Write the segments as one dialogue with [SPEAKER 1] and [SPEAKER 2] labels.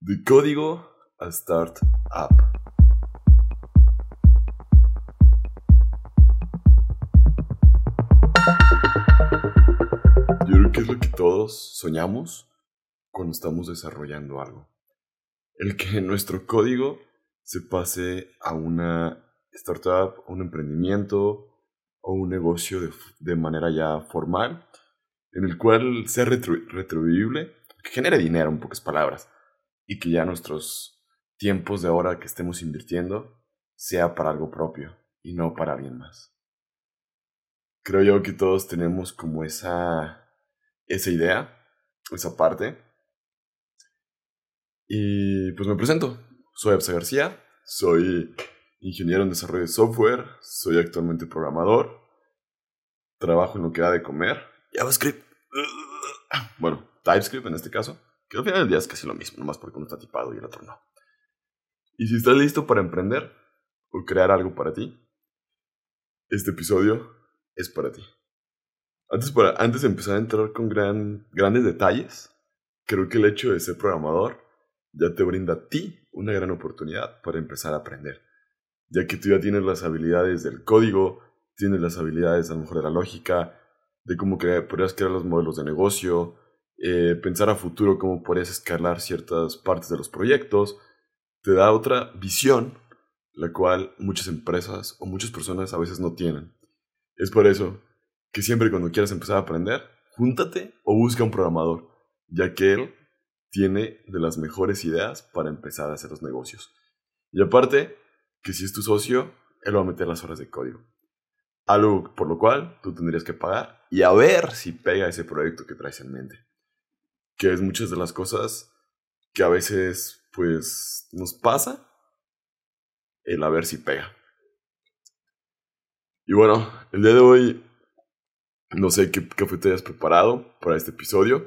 [SPEAKER 1] De código a startup. Yo creo que es lo que todos soñamos cuando estamos desarrollando algo. El que nuestro código se pase a una startup, a un emprendimiento o un negocio de, manera ya formal, en el cual sea retribuible, que genere dinero en pocas palabras y que ya nuestros tiempos de hora que estemos invirtiendo sea para algo propio y no para alguien más. Creo yo que todos tenemos como esa, esa idea, esa parte. Y pues me presento. Soy Absa García, soy ingeniero en desarrollo de software, soy actualmente programador, trabajo en lo que da de comer, JavaScript, bueno, TypeScript en este caso, que al final del día es casi lo mismo, nomás porque uno está tipado y el otro no. Y si estás listo para emprender o crear algo para ti, este episodio es para ti. Antes, para, antes de empezar a entrar con gran, grandes detalles, creo que el hecho de ser programador ya te brinda a ti una gran oportunidad para empezar a aprender, ya que tú ya tienes las habilidades del código, tienes las habilidades a lo mejor de la lógica, de cómo crear, podrías crear los modelos de negocio, eh, pensar a futuro cómo podrías escalar ciertas partes de los proyectos, te da otra visión, la cual muchas empresas o muchas personas a veces no tienen. Es por eso que siempre cuando quieras empezar a aprender, júntate o busca un programador, ya que él tiene de las mejores ideas para empezar a hacer los negocios. Y aparte, que si es tu socio, él va a meter las horas de código. Algo por lo cual tú tendrías que pagar y a ver si pega ese proyecto que traes en mente que es muchas de las cosas que a veces pues nos pasa el a ver si pega. Y bueno, el día de hoy no sé qué café te hayas preparado para este episodio.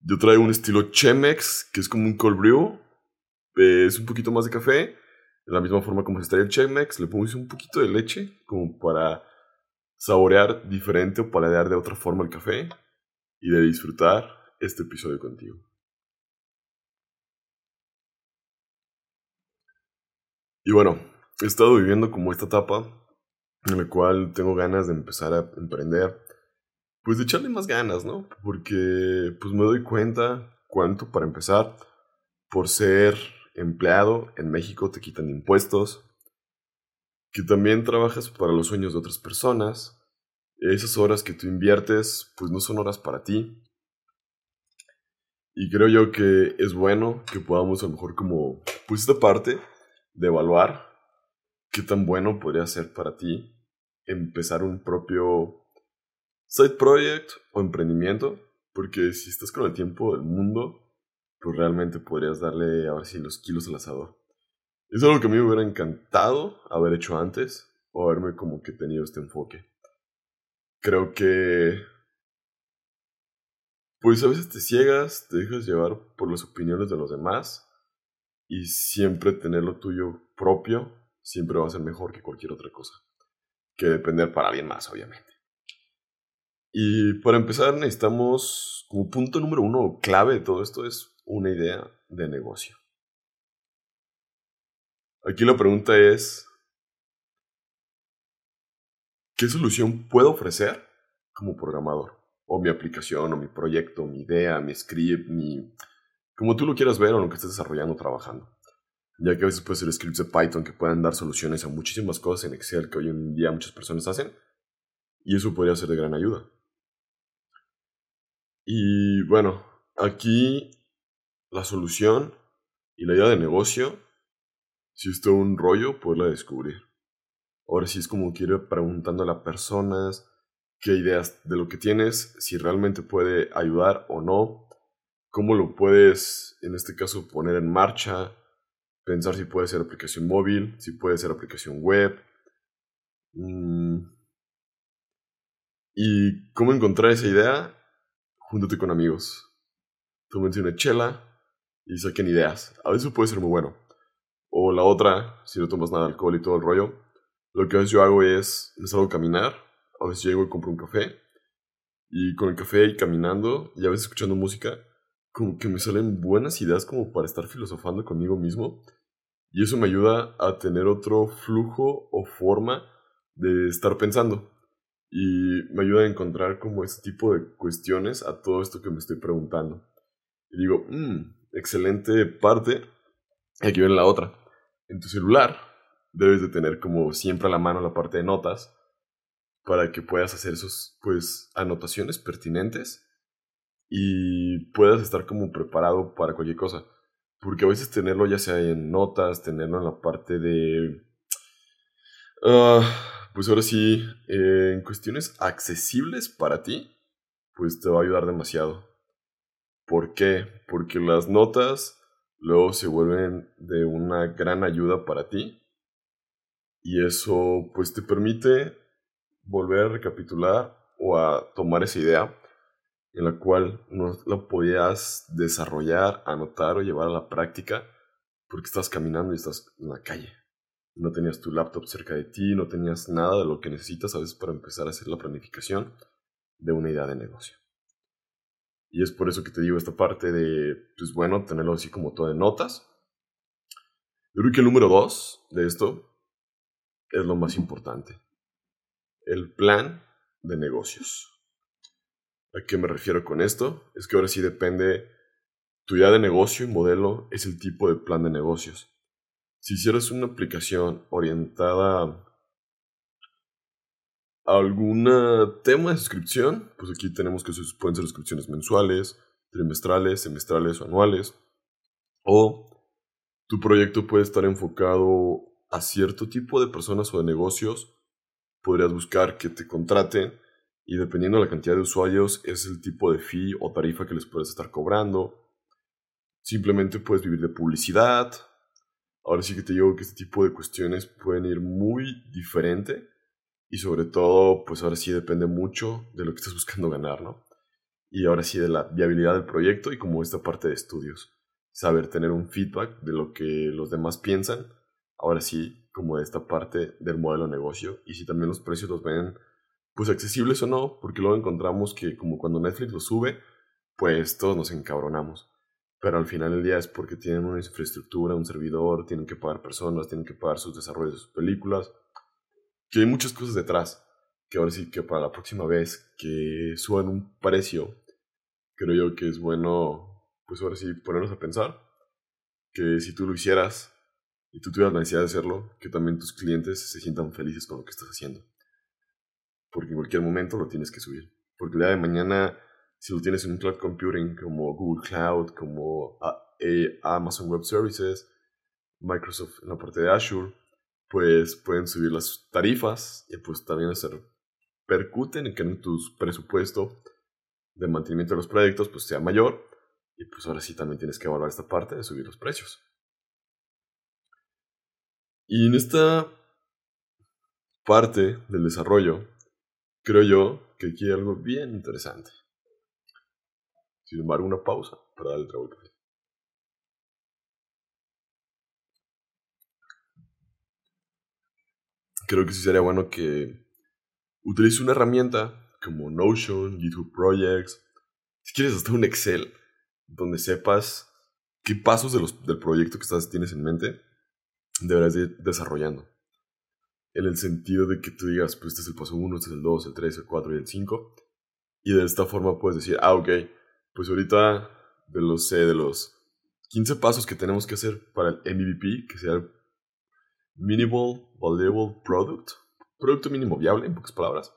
[SPEAKER 1] Yo traigo un estilo Chemex, que es como un cold brew. es un poquito más de café. De la misma forma como se estaría el Chemex, le pongo un poquito de leche como para saborear diferente o paladear de otra forma el café y de disfrutar este episodio contigo. Y bueno, he estado viviendo como esta etapa en la cual tengo ganas de empezar a emprender, pues de echarle más ganas, ¿no? Porque pues me doy cuenta cuánto para empezar, por ser empleado en México te quitan impuestos, que también trabajas para los sueños de otras personas, esas horas que tú inviertes pues no son horas para ti, y creo yo que es bueno que podamos a lo mejor como, pues esta parte de evaluar qué tan bueno podría ser para ti empezar un propio side project o emprendimiento, porque si estás con el tiempo del mundo, pues realmente podrías darle a ver si los kilos al asador. Es algo que a mí me hubiera encantado haber hecho antes o haberme como que tenido este enfoque. Creo que pues a veces te ciegas, te dejas llevar por las opiniones de los demás y siempre tener lo tuyo propio siempre va a ser mejor que cualquier otra cosa. Que depender para alguien más, obviamente. Y para empezar necesitamos, como punto número uno, clave de todo esto, es una idea de negocio. Aquí la pregunta es, ¿qué solución puedo ofrecer como programador? O mi aplicación, o mi proyecto, mi idea, mi script, mi... como tú lo quieras ver o lo que estés desarrollando trabajando. Ya que a veces puede ser scripts de Python que puedan dar soluciones a muchísimas cosas en Excel que hoy en día muchas personas hacen. Y eso podría ser de gran ayuda. Y bueno, aquí la solución y la idea de negocio, si es un rollo, poderla descubrir. Ahora sí es como quiero preguntando a las personas, qué ideas de lo que tienes, si realmente puede ayudar o no, cómo lo puedes, en este caso, poner en marcha, pensar si puede ser aplicación móvil, si puede ser aplicación web. Mm, y cómo encontrar esa idea, júntate con amigos. Tómense una chela y saquen ideas. A veces puede ser muy bueno. O la otra, si no tomas nada de alcohol y todo el rollo, lo que a veces yo hago es, me salgo a caminar a veces llego y compro un café. Y con el café y caminando, y a veces escuchando música, como que me salen buenas ideas como para estar filosofando conmigo mismo. Y eso me ayuda a tener otro flujo o forma de estar pensando. Y me ayuda a encontrar como ese tipo de cuestiones a todo esto que me estoy preguntando. Y digo, mmm, excelente parte. Aquí viene la otra. En tu celular debes de tener como siempre a la mano la parte de notas para que puedas hacer esos, pues, anotaciones pertinentes y puedas estar como preparado para cualquier cosa. Porque a veces tenerlo ya sea en notas, tenerlo en la parte de... Ah, pues ahora sí, eh, en cuestiones accesibles para ti, pues te va a ayudar demasiado. ¿Por qué? Porque las notas luego se vuelven de una gran ayuda para ti. Y eso pues te permite volver a recapitular o a tomar esa idea en la cual no la podías desarrollar, anotar o llevar a la práctica porque estás caminando y estás en la calle. No tenías tu laptop cerca de ti, no tenías nada de lo que necesitas a veces para empezar a hacer la planificación de una idea de negocio. Y es por eso que te digo esta parte de, pues bueno, tenerlo así como todo de notas. Yo creo que el número dos de esto es lo más importante. El plan de negocios. ¿A qué me refiero con esto? Es que ahora sí depende tu idea de negocio y modelo es el tipo de plan de negocios. Si hicieras una aplicación orientada a algún tema de suscripción, pues aquí tenemos que pueden ser suscripciones mensuales, trimestrales, semestrales o anuales. O tu proyecto puede estar enfocado a cierto tipo de personas o de negocios. Podrías buscar que te contraten y dependiendo de la cantidad de usuarios es el tipo de fee o tarifa que les puedes estar cobrando. Simplemente puedes vivir de publicidad. Ahora sí que te digo que este tipo de cuestiones pueden ir muy diferente y sobre todo, pues ahora sí depende mucho de lo que estés buscando ganar, ¿no? Y ahora sí de la viabilidad del proyecto y como esta parte de estudios. Saber tener un feedback de lo que los demás piensan. Ahora sí, como de esta parte del modelo de negocio. Y si también los precios los ven pues accesibles o no, porque luego encontramos que como cuando Netflix lo sube, pues todos nos encabronamos. Pero al final del día es porque tienen una infraestructura, un servidor, tienen que pagar personas, tienen que pagar sus desarrollos de sus películas, que hay muchas cosas detrás, que ahora sí que para la próxima vez que suban un precio, creo yo que es bueno, pues ahora sí ponernos a pensar que si tú lo hicieras y tú tuvieras la necesidad de hacerlo, que también tus clientes se sientan felices con lo que estás haciendo porque en cualquier momento lo tienes que subir. Porque el día de mañana, si lo tienes en un cloud computing como Google Cloud, como Amazon Web Services, Microsoft en la parte de Azure, pues pueden subir las tarifas y pues también hacer percuten en que tu presupuesto de mantenimiento de los proyectos pues sea mayor y pues ahora sí también tienes que evaluar esta parte de subir los precios. Y en esta parte del desarrollo creo yo que aquí hay algo bien interesante. Sin embargo, una pausa para darle trago café. Creo que sí sería bueno que utilices una herramienta como Notion, GitHub Projects, si quieres hasta un Excel, donde sepas qué pasos de los, del proyecto que estás, tienes en mente deberás ir desarrollando en el sentido de que tú digas, pues este es el paso 1, este es el 2, el 3, el 4 y el 5. Y de esta forma puedes decir, ah, ok, pues ahorita de los, de los 15 pasos que tenemos que hacer para el MVP, que sea el Minimal Valuable Product, producto mínimo viable, en pocas palabras,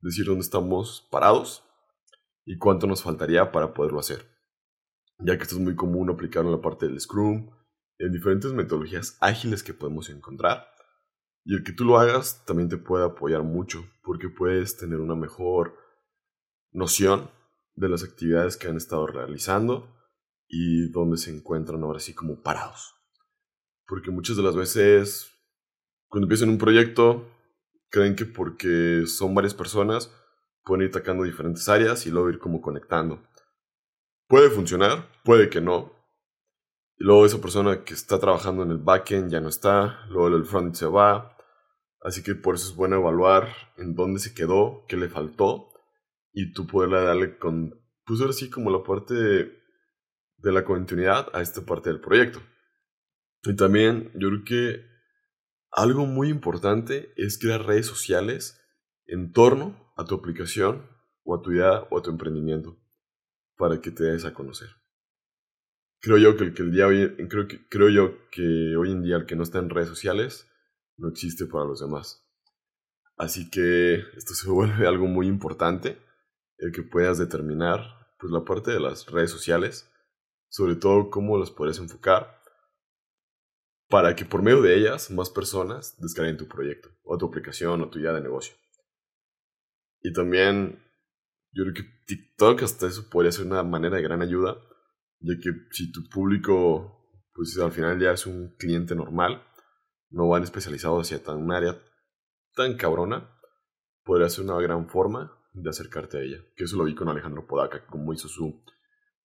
[SPEAKER 1] decir dónde estamos parados y cuánto nos faltaría para poderlo hacer. Ya que esto es muy común aplicarlo en la parte del Scrum, en diferentes metodologías ágiles que podemos encontrar y el que tú lo hagas también te puede apoyar mucho, porque puedes tener una mejor noción de las actividades que han estado realizando y dónde se encuentran ahora sí como parados. Porque muchas de las veces, cuando empiezan un proyecto, creen que porque son varias personas, pueden ir atacando diferentes áreas y luego ir como conectando. Puede funcionar, puede que no. Y luego esa persona que está trabajando en el backend ya no está, luego el front se va, Así que por eso es bueno evaluar en dónde se quedó, qué le faltó, y tú poderle darle con, pues ahora sí, como la parte de la continuidad a esta parte del proyecto. Y también yo creo que algo muy importante es crear redes sociales en torno a tu aplicación o a tu idea o a tu emprendimiento para que te des a conocer. Creo yo que el, que el día hoy, creo, creo yo que hoy en día el que no está en redes sociales no existe para los demás. Así que esto se vuelve algo muy importante, el que puedas determinar pues, la parte de las redes sociales, sobre todo cómo las puedes enfocar, para que por medio de ellas más personas descarguen tu proyecto, o tu aplicación, o tu idea de negocio. Y también yo creo que TikTok hasta eso podría ser una manera de gran ayuda, ya que si tu público, pues al final ya es un cliente normal, no van especializados hacia tan un área tan cabrona, podría ser una gran forma de acercarte a ella. Que eso lo vi con Alejandro Podaca, como hizo su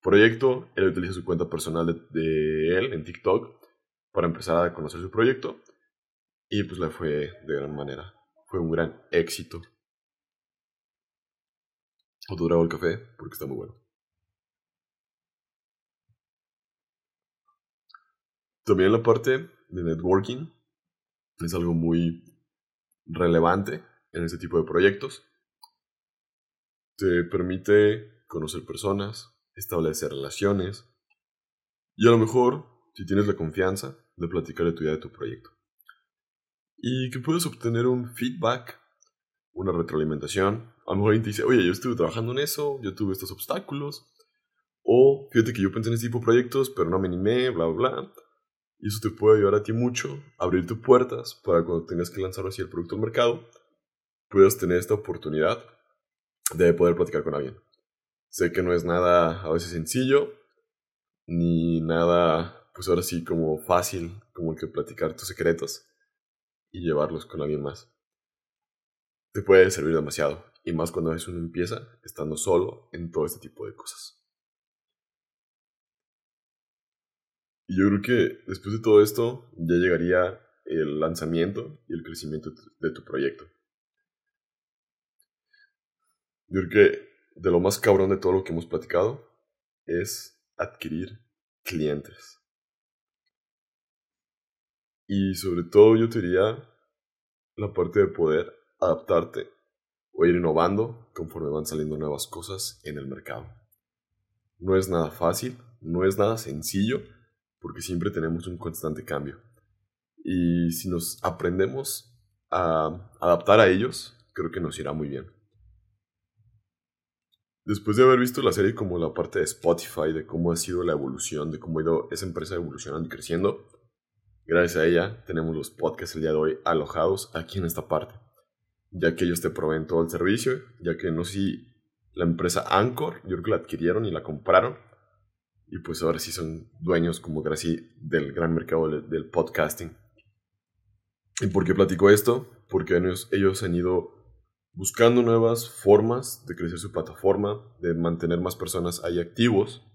[SPEAKER 1] proyecto. Él utiliza su cuenta personal de, de él en TikTok para empezar a conocer su proyecto. Y pues le fue de gran manera. Fue un gran éxito. Trago el café porque está muy bueno. También la parte de networking es algo muy relevante en este tipo de proyectos. Te permite conocer personas, establecer relaciones y a lo mejor, si tienes la confianza, de platicar de tu idea de tu proyecto. Y que puedes obtener un feedback, una retroalimentación. A lo mejor alguien te dice, oye, yo estuve trabajando en eso, yo tuve estos obstáculos. O fíjate que yo pensé en este tipo de proyectos, pero no me animé, bla, bla, bla. Y eso te puede ayudar a ti mucho, abrirte puertas para cuando tengas que lanzar así el producto al mercado, puedas tener esta oportunidad de poder platicar con alguien. Sé que no es nada a veces sencillo, ni nada, pues ahora sí, como fácil, como que platicar tus secretos y llevarlos con alguien más. Te puede servir demasiado, y más cuando es uno empieza estando solo en todo este tipo de cosas. Y yo creo que después de todo esto ya llegaría el lanzamiento y el crecimiento de tu proyecto. Yo creo que de lo más cabrón de todo lo que hemos platicado es adquirir clientes. Y sobre todo yo te diría la parte de poder adaptarte o ir innovando conforme van saliendo nuevas cosas en el mercado. No es nada fácil, no es nada sencillo, porque siempre tenemos un constante cambio. Y si nos aprendemos a adaptar a ellos, creo que nos irá muy bien. Después de haber visto la serie como la parte de Spotify, de cómo ha sido la evolución, de cómo ha ido esa empresa evolucionando y creciendo, gracias a ella tenemos los podcasts el día de hoy alojados aquí en esta parte, ya que ellos te proveen todo el servicio, ya que no sé si la empresa Anchor, yo creo que la adquirieron y la compraron, y pues ahora sí son dueños como así del gran mercado del, podcasting. ¿Y por qué platico esto? Porque ellos, ellos han ido buscando nuevas formas de crecer su plataforma, de mantener más personas ahí activos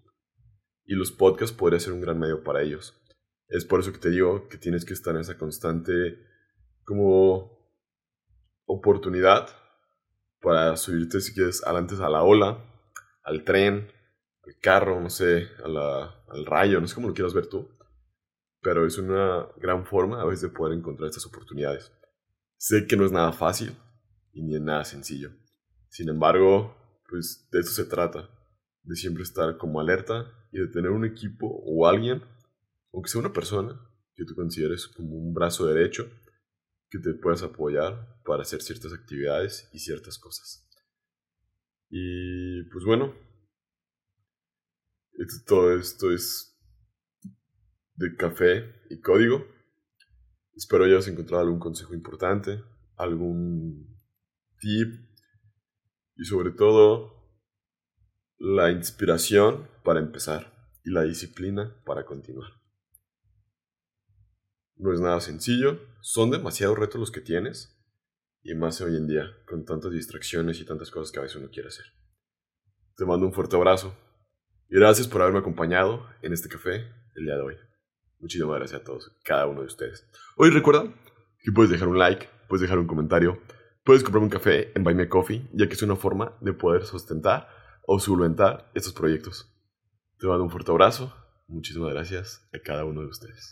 [SPEAKER 1] y los podcasts podría ser un gran medio para ellos. Es por eso que te digo que tienes que estar en esa constante como oportunidad para subirte si quieres adelante a la ola, al tren, al carro, no sé, al rayo, no sé cómo lo quieras ver tú. Pero es una gran forma a veces de poder encontrar estas oportunidades. Sé que no es nada fácil y ni es nada sencillo. Sin embargo, pues de eso se trata. De siempre estar como alerta y de tener un equipo o alguien, aunque sea una persona, que tú consideres como un brazo derecho, que te puedas apoyar para hacer ciertas actividades y ciertas cosas. Y pues bueno, todo esto es de café y código. Espero hayas encontrado algún consejo importante, algún tip y sobre todo la inspiración para empezar y la disciplina para continuar. No es nada sencillo, son demasiados retos los que tienes y más hoy en día con tantas distracciones y tantas cosas que a veces uno quiere hacer. Te mando un fuerte abrazo gracias por haberme acompañado en este café el día de hoy. Muchísimas gracias a todos, cada uno de ustedes. Hoy recuerda que puedes dejar un like, puedes dejar un comentario, puedes comprar un café en Buy Me Coffee, ya que es una forma de poder sustentar o solventar estos proyectos. Te mando un fuerte abrazo. Muchísimas gracias a cada uno de ustedes.